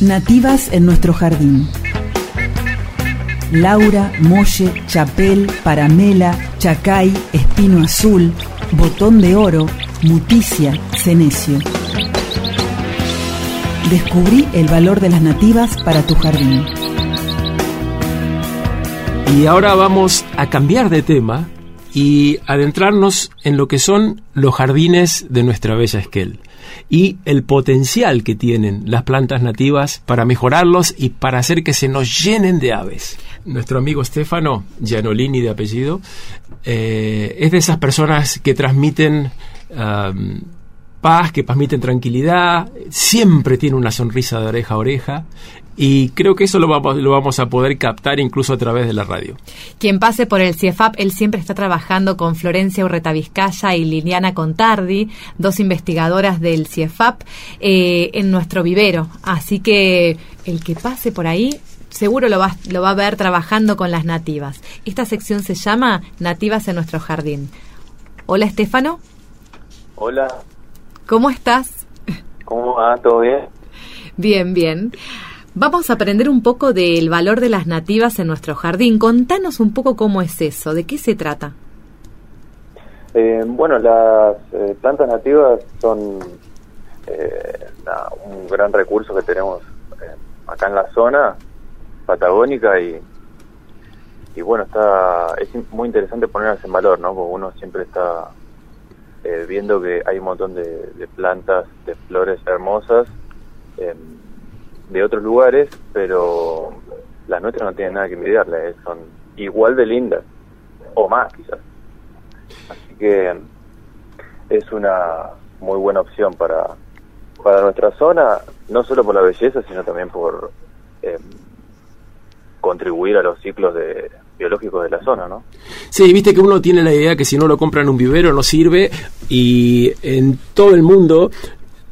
Nativas en nuestro jardín. Laura, Molle, Chapel, Paramela, Chacay, Espino Azul, Botón de Oro, Muticia, Cenecio. Descubrí el valor de las nativas para tu jardín. Y ahora vamos a cambiar de tema y adentrarnos en lo que son los jardines de nuestra bella Esquel y el potencial que tienen las plantas nativas para mejorarlos y para hacer que se nos llenen de aves. Nuestro amigo Stefano, Gianolini de apellido, eh, es de esas personas que transmiten paz, que transmiten tranquilidad, siempre tiene una sonrisa de oreja a oreja y creo que eso lo vamos, lo vamos a poder captar incluso a través de la radio. Quien pase por el CIEFAP, él siempre está trabajando con Florencia Urreta Vizcaya y Liliana Contardi, dos investigadoras del CIEFAP, eh, en nuestro vivero. Así que el que pase por ahí seguro lo va, lo va a ver trabajando con las nativas. Esta sección se llama Nativas en nuestro jardín. Hola, Estefano. Hola. ¿Cómo estás? ¿Cómo va? ¿Todo bien? Bien, bien. Vamos a aprender un poco del valor de las nativas en nuestro jardín. Contanos un poco cómo es eso, de qué se trata. Eh, bueno, las eh, plantas nativas son eh, un gran recurso que tenemos acá en la zona patagónica y, y bueno, está es muy interesante ponerlas en valor, ¿no? Porque uno siempre está viendo que hay un montón de, de plantas, de flores hermosas de otros lugares, pero las nuestras no tienen nada que envidiarle, son igual de lindas, o más quizás. Así que es una muy buena opción para, para nuestra zona, no solo por la belleza, sino también por eh, contribuir a los ciclos de, biológicos de la zona, ¿no? Sí, viste que uno tiene la idea que si no lo compra en un vivero no sirve y en todo el mundo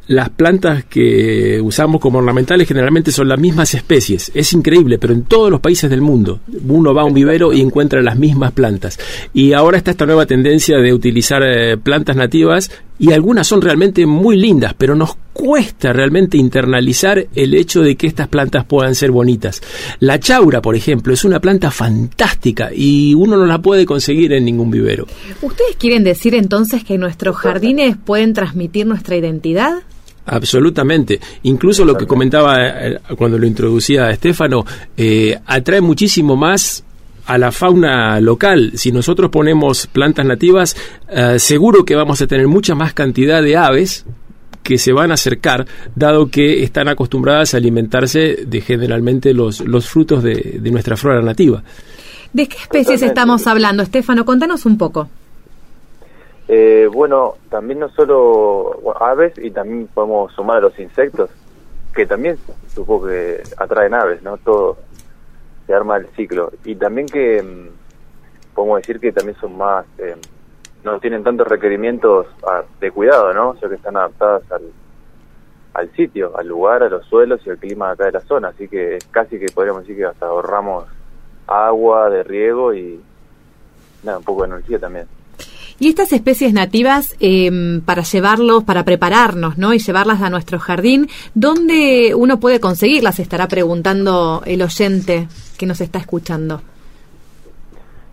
las plantas que usamos como ornamentales generalmente son las mismas especies. Es increíble, pero en todos los países del mundo uno va a un vivero y encuentra las mismas plantas. Y ahora está esta nueva tendencia de utilizar eh, plantas nativas y algunas son realmente muy lindas, pero nos cuesta realmente internalizar el hecho de que estas plantas puedan ser bonitas. La chaura, por ejemplo, es una planta fantástica y uno no la puede conseguir en ningún vivero. ¿Ustedes quieren decir entonces que nuestros jardines pueden transmitir nuestra identidad? Absolutamente. Incluso lo que comentaba eh, cuando lo introducía Estefano, eh, atrae muchísimo más a la fauna local. Si nosotros ponemos plantas nativas, eh, seguro que vamos a tener mucha más cantidad de aves que se van a acercar, dado que están acostumbradas a alimentarse de generalmente los, los frutos de, de nuestra flora nativa. ¿De qué especies estamos hablando, Estefano? Contanos un poco. Eh, bueno, también no solo aves y también podemos sumar a los insectos, que también supongo que atraen aves, ¿no? Todo se arma el ciclo. Y también que mm, podemos decir que también son más, eh, no tienen tantos requerimientos ah, de cuidado, ¿no? O sea que están adaptadas al, al sitio, al lugar, a los suelos y al clima acá de la zona. Así que casi que podríamos decir que hasta ahorramos agua de riego y nada, un poco de energía también. Y estas especies nativas, em, para llevarlos, para prepararnos, ¿no? Y llevarlas a nuestro jardín, ¿dónde uno puede conseguirlas? Estará preguntando el oyente que nos está escuchando.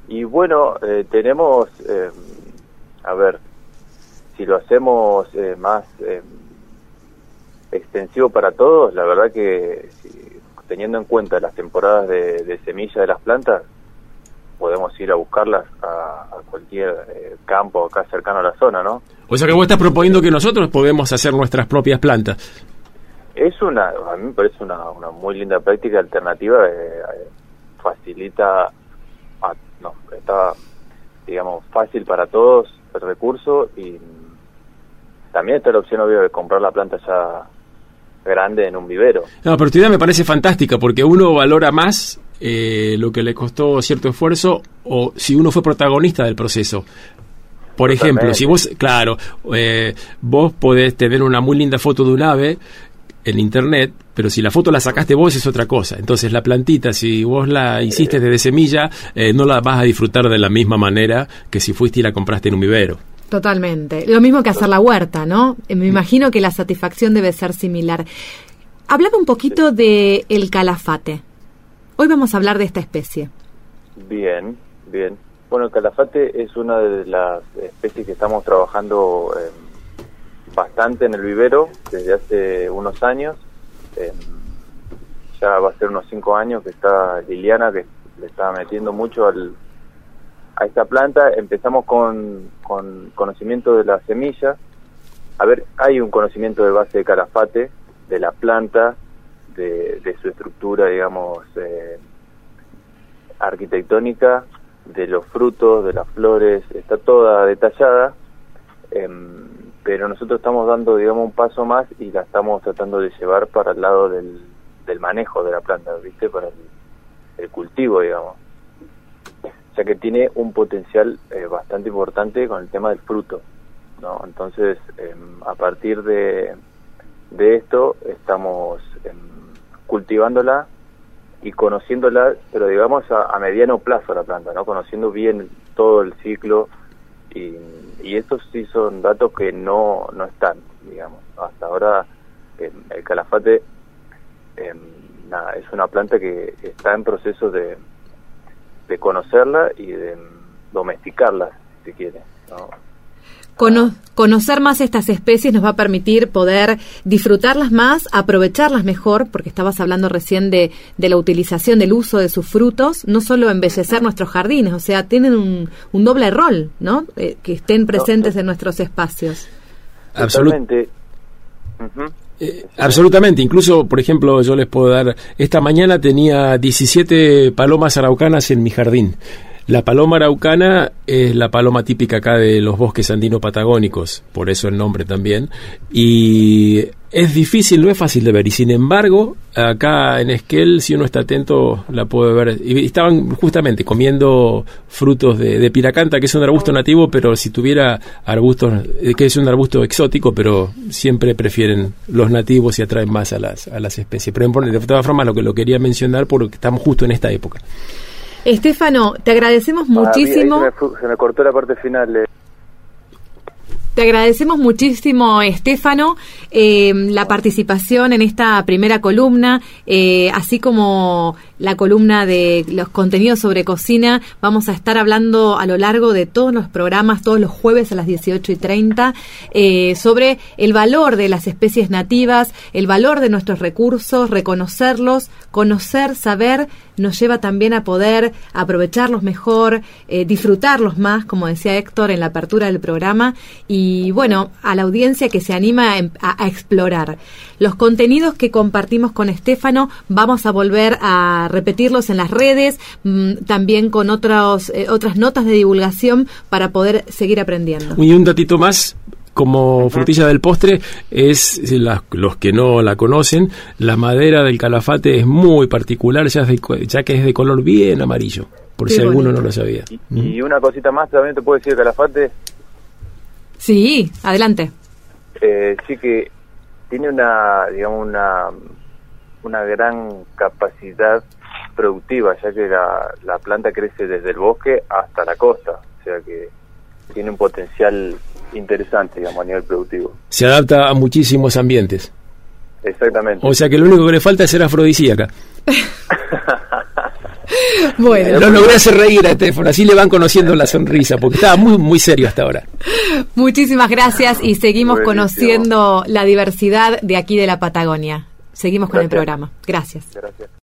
Y bueno, eh, tenemos, em, a ver, si lo hacemos eh, más em, extensivo para todos, la verdad que teniendo en cuenta las temporadas de, de semilla de las plantas, podemos ir a buscarlas a, cualquier eh, campo acá cercano a la zona, ¿no? O sea que vos estás proponiendo que nosotros podemos hacer nuestras propias plantas. Es una, a mí me parece una, una muy linda práctica alternativa, eh, facilita, no, está, digamos, fácil para todos el recurso y también está la opción, obvio, de comprar la planta ya grande en un vivero. No, pero tu idea me parece fantástica porque uno valora más eh, lo que le costó cierto esfuerzo o si uno fue protagonista del proceso. Por ejemplo, si vos, claro, eh, vos podés tener una muy linda foto de un ave en internet, pero si la foto la sacaste vos es otra cosa. Entonces la plantita, si vos la hiciste desde semilla, eh, no la vas a disfrutar de la misma manera que si fuiste y la compraste en un vivero. Totalmente. Lo mismo que hacer la huerta, ¿no? Me imagino que la satisfacción debe ser similar. Hablaba un poquito de el calafate. Hoy vamos a hablar de esta especie. Bien, bien. Bueno, el calafate es una de las especies que estamos trabajando eh, bastante en el vivero desde hace unos años. Eh, ya va a ser unos cinco años que está Liliana, que le está metiendo mucho al, a esta planta. Empezamos con, con conocimiento de la semilla. A ver, hay un conocimiento de base de calafate, de la planta, de, su estructura, digamos, eh, arquitectónica, de los frutos, de las flores, está toda detallada, em, pero nosotros estamos dando, digamos, un paso más y la estamos tratando de llevar para el lado del, del manejo de la planta, ¿viste? Para el, cultivo, digamos. Ya que tiene un potencial eh, bastante importante con el tema del fruto, ¿no? Entonces, em, a partir de, de esto, estamos em, cultivándola y conociéndola, pero digamos a, mediano plazo la planta, ¿no? Conociendo bien todo el ciclo y, y estos sí son datos que no, no están, digamos. Hasta ahora em, el calafate eh, es una planta que está en proceso de, de conocerla y de domesticarla, si quiere, ¿no? Conocer más estas especies nos va a permitir poder disfrutarlas más, aprovecharlas mejor, porque estabas hablando recién de, de la utilización, del uso de sus frutos, no solo embellecer nuestros jardines, o sea, tienen un, un doble rol, ¿no? Eh, que estén presentes en nuestros espacios. Absolutamente. Eh, absolutamente, incluso, por ejemplo, yo les puedo dar, esta mañana tenía 17 palomas araucanas en mi jardín. La paloma araucana es la paloma típica acá de los bosques andino-patagónicos, por eso el nombre también. Y es difícil, no es fácil de ver. Y sin embargo, acá en Esquel, si uno está atento, la puede ver. Y estaban justamente comiendo frutos de, piracanta, que es un arbusto nativo, pero si tuviera arbustos, eh, que es un arbusto exótico, pero siempre prefieren los nativos y atraen más a las, a las especies. Pero de todas formas, lo que lo quería mencionar porque estamos justo en esta época. Estefano, te agradecemos ah, muchísimo. se, me, cortó la parte final. Eh. Te agradecemos muchísimo, Estefano, eh, la participación en esta primera columna, eh, así como la columna de los contenidos sobre cocina. Vamos a estar hablando a lo largo de todos los programas, todos los jueves a las 18 y 30, eh, sobre el valor de las especies nativas, el valor de nuestros recursos, reconocerlos, conocer, saber, nos lleva también a poder aprovecharlos mejor, eh, disfrutarlos más, como decía Héctor en la apertura del programa, y bueno, a la audiencia que se anima a, a explorar. Los contenidos que compartimos con Estefano vamos a volver a repetirlos en las redes, mm, también con otros, eh, otras notas de divulgación para poder seguir aprendiendo. Y un datito más, como frutilla del postre es los que no la conocen la madera del calafate es muy particular ya, ya que es de color bien amarillo por si alguno no lo sabía. Y, una cosita más también te puedo decir calafate sí adelante. Eh, sí que tiene una digamos una una gran capacidad productiva, ya que la, la planta crece desde el bosque hasta la costa, o sea que tiene un potencial interesante, digamos, a nivel productivo. Se adapta a muchísimos ambientes. Exactamente. O sea que lo único que le falta es ser afrodisíaca. bueno. Lo logré hacer reír a teléfono, así le van conociendo la sonrisa, porque estaba muy, muy serio hasta ahora. Muchísimas gracias y seguimos conociendo la diversidad de aquí de la Patagonia. Seguimos con el programa. Gracias. Gracias.